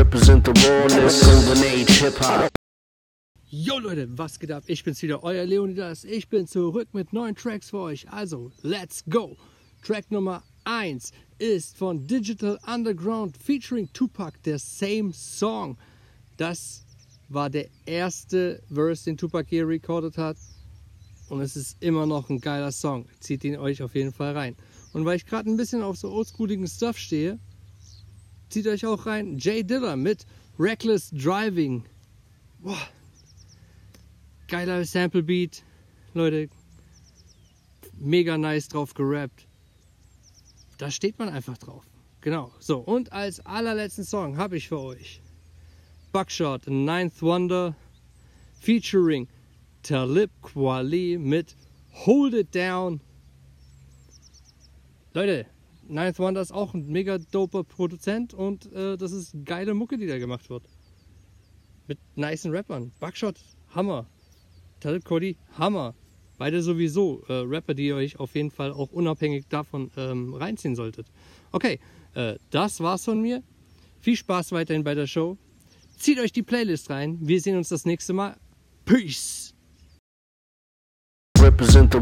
Represent the rawness, golden age hip hop. Jo Leute, was geht ab? Ich bin's wieder, euer Leonidas. Ich bin zurück mit neuen Tracks für euch. Also, let's go! Track Nummer 1 ist von Digital Underground featuring Tupac, der Same Song. Das war der erste Verse, den Tupac hier recorded hat. Und es ist immer noch ein geiler Song. Zieht ihn euch auf jeden Fall rein. Und weil ich gerade ein bisschen auf so oldschooligen Stuff stehe, zieht euch auch rein Jay Diller mit Reckless Driving. Boah. Geiler Sample Beat. Leute, mega nice drauf gerappt. Da steht man einfach drauf. Genau. So, und als allerletzten Song habe ich für euch Buckshot, Ninth Wonder, featuring Talib Kweli mit Hold It Down. Leute, Ninth Wonder ist auch ein mega doper Produzent und äh, das ist geile Mucke, die da gemacht wird. Mit nicen Rappern. Buckshot, Hammer. Talib Kweli, Hammer. Beide sowieso äh, Rapper, die ihr euch auf jeden Fall auch unabhängig davon ähm, reinziehen solltet. Okay, äh, das war's von mir. Viel Spaß weiterhin bei der Show. Zieht euch die Playlist rein. Wir sehen uns das nächste Mal. Peace! Represent the.